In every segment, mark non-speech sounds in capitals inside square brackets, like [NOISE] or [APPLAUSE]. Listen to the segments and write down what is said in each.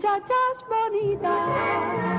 muchachas bonitas.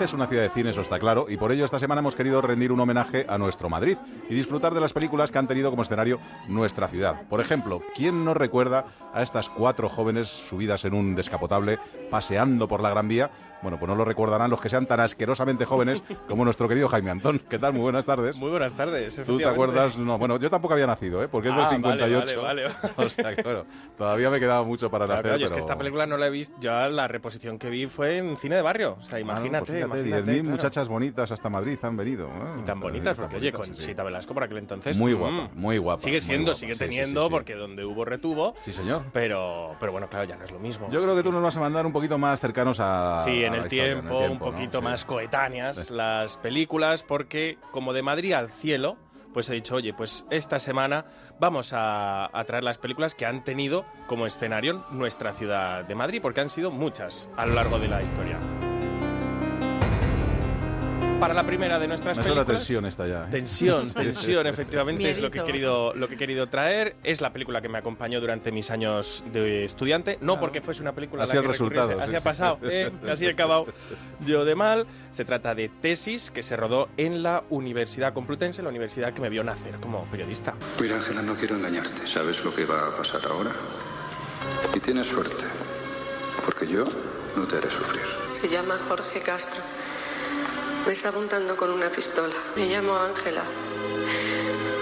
Madrid es una ciudad de cine, eso está claro, y por ello esta semana hemos querido rendir un homenaje a nuestro Madrid y disfrutar de las películas que han tenido como escenario nuestra ciudad. Por ejemplo, ¿quién no recuerda a estas cuatro jóvenes subidas en un descapotable paseando por la Gran Vía? Bueno, pues no lo recordarán los que sean tan asquerosamente jóvenes como nuestro querido Jaime Antón. ¿Qué tal? Muy buenas tardes. Muy buenas tardes. ¿Tú te acuerdas? No, bueno, yo tampoco había nacido, ¿eh? porque es del Ah, 58. Vale, vale, vale. [LAUGHS] O sea que, bueno, todavía me quedaba mucho para Claro, nacer. oye, es pero- que esta película no la he visto. Yo la reposición que vi fue en cine de barrio. O sea, Ah, imagínate. pues fíjate, imagínate, 10.000 claro. muchachas bonitas hasta Madrid han venido. ¿eh? Y tan bonitas, porque oye, con. Chita Velasco por aquel entonces. Muy mm, guapa, muy guapa. Sigue siendo, guapa. sigue sí, teniendo, sí, sí. porque donde hubo retuvo. Sí, señor. Pero, pero bueno, claro, ya no es lo mismo. Yo creo que tú nos vas a mandar un poquito más cercanos a. Sí, en a el, en tiempo, un poquito más coetáneas las películas, porque como de Madrid al cielo, pues he dicho, oye, pues esta semana vamos a, a traer las películas que han tenido como escenario nuestra ciudad de Madrid, porque han sido muchas a lo largo de la historia. Para la primera de nuestras Me suena películas... tensión esta ya. ¿eh? Tensión, [LAUGHS] tensión, efectivamente, es lo que, he Miedito. querido, lo que he querido traer. Es la película que me acompañó durante mis años de estudiante. No porque fuese una película a Así la el que resultado, recurriese. sí, Así ha sí. pasado, ¿eh? [LAUGHS] Casi he acabado yo de mal. Se trata de Tesis, que se rodó en la Universidad Complutense, la universidad que me vio nacer como periodista. Mira, Ángela, no quiero engañarte. ¿Sabes lo que va a pasar ahora? Y tienes suerte. Porque yo no te haré sufrir. Se llama Jorge Castro. Me está apuntando con una pistola. Me llamo Ángela.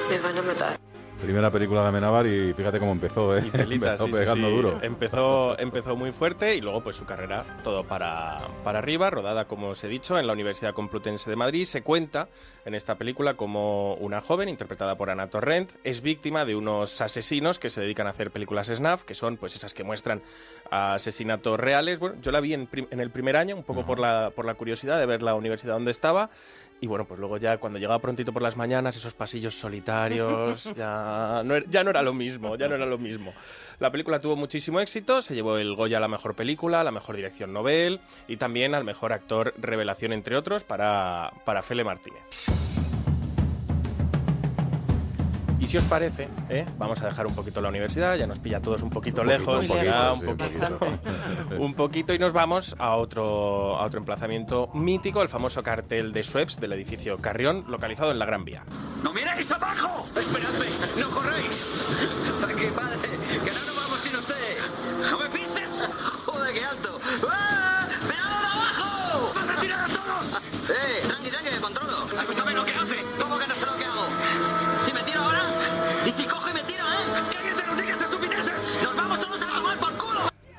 Me van a matar. Primera película de Amenábar y fíjate cómo empezó, ¿eh? Y telita, empezó sí, pegando sí. duro. Empezó, empezó muy fuerte y luego pues su carrera todo para, para arriba, rodada como os he dicho en la Universidad Complutense de Madrid. Se cuenta en esta película como una joven interpretada por Ana Torrent es víctima de unos asesinos que se dedican a hacer películas snuff, que son pues esas que muestran asesinatos reales. Bueno, yo la vi en, en el primer año, un poco por, la, por la curiosidad de ver la universidad donde estaba. Y bueno, pues luego ya cuando llegaba prontito por las mañanas, esos pasillos solitarios, [LAUGHS] ya no, era, ya no era lo mismo, ya no era lo mismo. La película tuvo muchísimo éxito, se llevó el Goya a la mejor película, a la mejor dirección novel y también al mejor actor revelación, entre otros, para, para Fele Martínez. Y si os parece, ¿eh? vamos a dejar un poquito la universidad, ya nos pilla a todos un poquito Un poquito, lejos, un ya, poquito, un sí, un poquito, [LAUGHS] un poquito y nos vamos a otro, a otro emplazamiento mítico, el famoso cartel de Sueps del edificio Carrión, localizado en la Gran Vía. ¡No miréis abajo! ¡Esperadme! ¡No corréis! ¡Tranqui, padre! ¡Que no nos vamos sin usted! ¡No me pises! ¡Joder, qué alto! ¡Ah!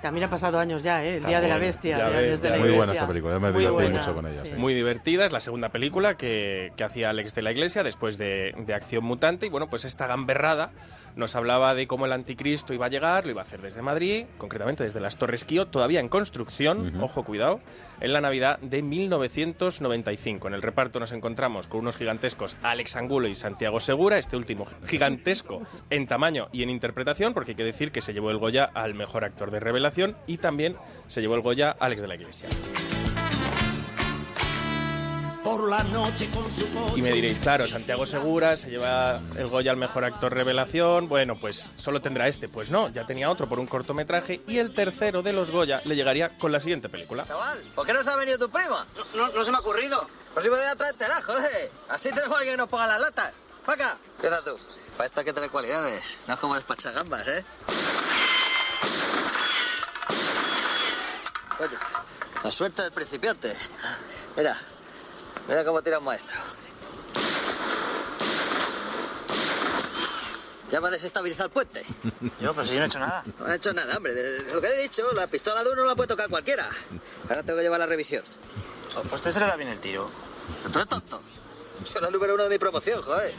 También ha pasado años ya, ¿eh? El Día de la Bestia. ya ves, de ya la. Muy buena esta película, yo me Muy divertí buena, mucho con ella, sí. sí. Muy divertida, es la segunda película que, que hacía Alex de la Iglesia después de, de Acción Mutante. Y bueno, pues esta gamberrada nos hablaba de cómo el anticristo iba a llegar, lo iba a hacer desde Madrid, concretamente desde las Torres Kío, todavía en construcción, ojo, cuidado, en la Navidad de 1995. En el reparto nos encontramos con unos gigantescos Alex Angulo y Santiago Segura, este último gigantesco en tamaño y en interpretación, porque hay que decir que se llevó el Goya al mejor actor de revelación y también se llevó el Goya Alex de la Iglesia. Por la noche con su Y me diréis, claro, Santiago Segura se lleva el Goya al mejor actor revelación. Bueno, pues solo tendrá este. Pues no, ya tenía otro por un cortometraje. Y el tercero de los Goya le llegaría con la siguiente película. Chaval, ¿por qué no se ha venido tu prima? No, no se me ha ocurrido. Pues si podía traértela, joder. Así tenemos a alguien que nos ponga las latas. ¡Pa' acá! ¿Qué tal tú? Para esto hay que tener cualidades. No es como despachar gambas, ¿eh? Oye, la suerte del principiante. Mira, mira cómo tira un maestro. Ya va a desestabilizar el puente. [LAUGHS] Yo, pero si yo no he hecho nada. No ha hecho nada, hombre. Lo que he dicho, la pistola de uno no la puede tocar cualquiera. Ahora tengo que llevar la revisión. Pues usted se le da bien el tiro. ¿Tú eres tonto? La número uno de mi promoción, joder.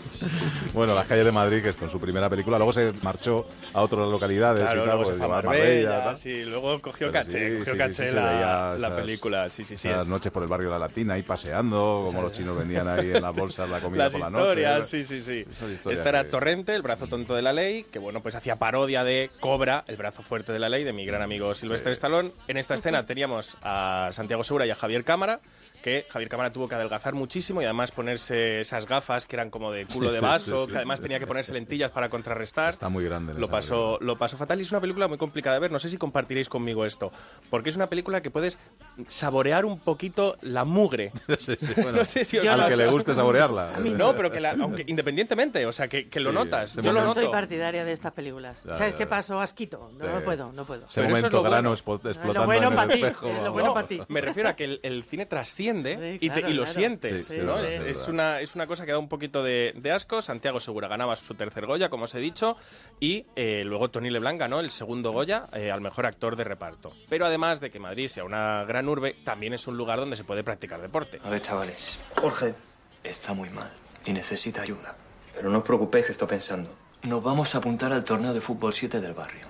Bueno, Las calles de Madrid, que es con su primera película. Luego se marchó a otras localidades Claro, y tal. luego se pues, fue a Marbella, tal. sí, luego cogió Pero caché, sí, cogió sí, caché sí, se la, veía la esas- película, sí, sí, sí. Es- noches por el barrio de la Latina, ahí paseando, como los chinos vendían ahí en las bolsas la comida Las por la noche. historias, sí, sí, sí. Esta era que- Torrente, el brazo tonto de la ley, que bueno, pues hacía parodia de Cobra, el brazo fuerte de la ley, de mi gran amigo Silvestre Stallone. En esta escena teníamos a Santiago Segura y a Javier Cámara, que Javier Cámara tuvo que adelgazar muchísimo y además ponerse esas gafas que eran como de culo Sí, de vaso, sí, sí, que además sí. tenía que ponerse lentillas para contrarrestar. Está muy grande. Lo pasó, lo pasó fatal y es una película muy complicada de ver. No sé si compartiréis conmigo esto, porque es una película que puedes saborear un poquito la mugre. [LAUGHS] Sí, sí, [LAUGHS] bueno, No sé si os al que le guste saborearla. No, pero que la- aunque independientemente, o sea, que, que lo Sí, notas. Yo lo no momento. soy noto. partidaria de estas películas. Ya, ¿Sabes ya, qué ya. pasó? Asquito. No, Sí. no puedo, no puedo. Ese Pero eso es momento lo grano bueno. expo- explotando Lo bueno en pa' el ti, espejo. es lo vamos. bueno No, pa' ti. me refiero a que el, el cine trasciende y, te- claro, y lo claro. sientes. Es es una, es una cosa que da un poquito de, de asco. Santiago Segura ganaba su tercer Goya, como os he dicho, y eh, luego Tony Leblanc ganó el segundo Goya eh, al mejor actor de reparto. Pero además de que Madrid sea una gran urbe, también es un lugar donde se puede practicar deporte. A ver, chavales, Jorge, está muy mal y necesita ayuda. pero no os preocupéis que estoy pensando. Nos vamos a apuntar al torneo de fútbol 7 del barrio.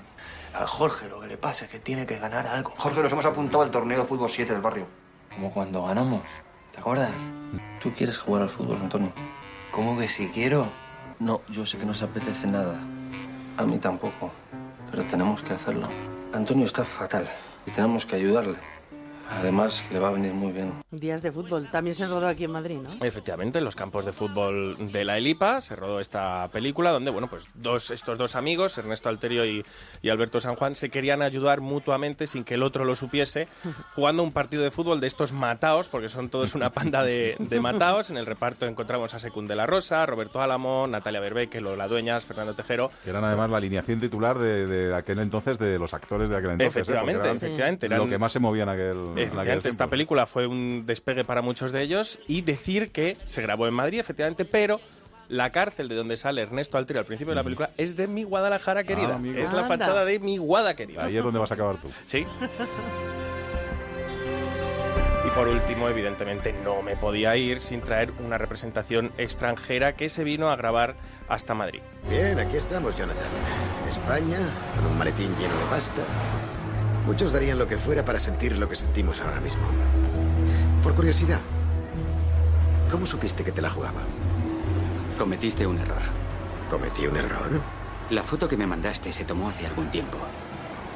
A Jorge lo que le pasa es que tiene que ganar algo. Jorge, nos hemos apuntado al torneo de fútbol 7 del barrio. Como cuando ganamos. ¿Te acuerdas? ¿Tú quieres jugar al fútbol, Antonio? ¿Cómo que si quiero? No, yo sé que no se apetece nada. A mí tampoco. Pero tenemos que hacerlo. Antonio está fatal y tenemos que ayudarle. Además, le va a venir muy bien. Días de fútbol. También se rodó aquí en Madrid, ¿no? Efectivamente, en los campos de fútbol de la Elipa se rodó esta película donde, bueno, pues dos, estos dos amigos, Ernesto Alterio y, y Alberto San Juan, se querían ayudar mutuamente sin que el otro lo supiese, [LAUGHS] jugando un partido de fútbol de estos mataos, porque son todos una panda de, de mataos. En el reparto encontramos a Secund de la Rosa, Roberto Álamo, Natalia Berbeque, Lola Dueñas, Fernando Tejero. Que eran además la alineación titular de, de aquel entonces, de los actores de aquel entonces. ¿eh? Porque Efectivamente, eran efectivamente, Lo que más se movía en aquel, en aquel Efectivamente, esta película fue un despegue para muchos de ellos y decir que se grabó en Madrid, efectivamente, pero la cárcel de donde sale Ernesto Alterio al principio de la película es de mi Guadalajara querida. amigo. es la fachada de mi Guada querida. Ahí es donde vas a acabar tú. Sí. [LAUGHS] Y por último, evidentemente, no me podía ir sin traer una representación extranjera que se vino a grabar hasta Madrid. Bien, aquí estamos, Jonathan. España, con un maletín lleno de pasta. Muchos darían lo que fuera para sentir lo que sentimos ahora mismo. Por curiosidad, ¿cómo supiste que te la jugaba? Cometiste un error. ¿Cometí un error? La foto que me mandaste se tomó hace algún tiempo.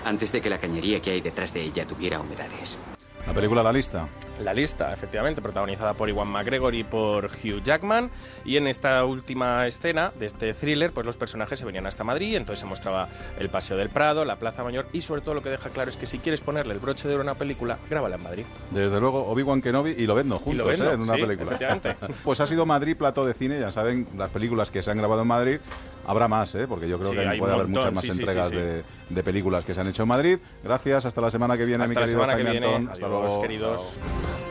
Antes de que la cañería que hay detrás de ella tuviera humedades. La película La Lista. La lista, efectivamente, protagonizada por Iwan McGregor y por Hugh Jackman. Y en esta última escena de este thriller, pues los personajes se venían hasta Madrid, entonces se mostraba el Paseo del Prado, la Plaza Mayor y sobre todo lo que deja claro es que si quieres ponerle el broche de oro a una película, grábala en Madrid. Desde luego, Obi-Wan Kenobi y Lobezno juntos, Lobezno, ¿eh? en una sí, película. [LAUGHS] pues ha sido Madrid Plató de Cine, ya saben, las películas que se han grabado en Madrid. Habrá más, ¿eh? porque yo creo Sí, que puede haber muchas más sí, entregas sí. De, de películas que se han hecho en Madrid. Gracias, hasta la semana que viene, Hasta mi la querido semana que Jaime viene. Antón. Hasta Adiós, luego. queridos. Chao.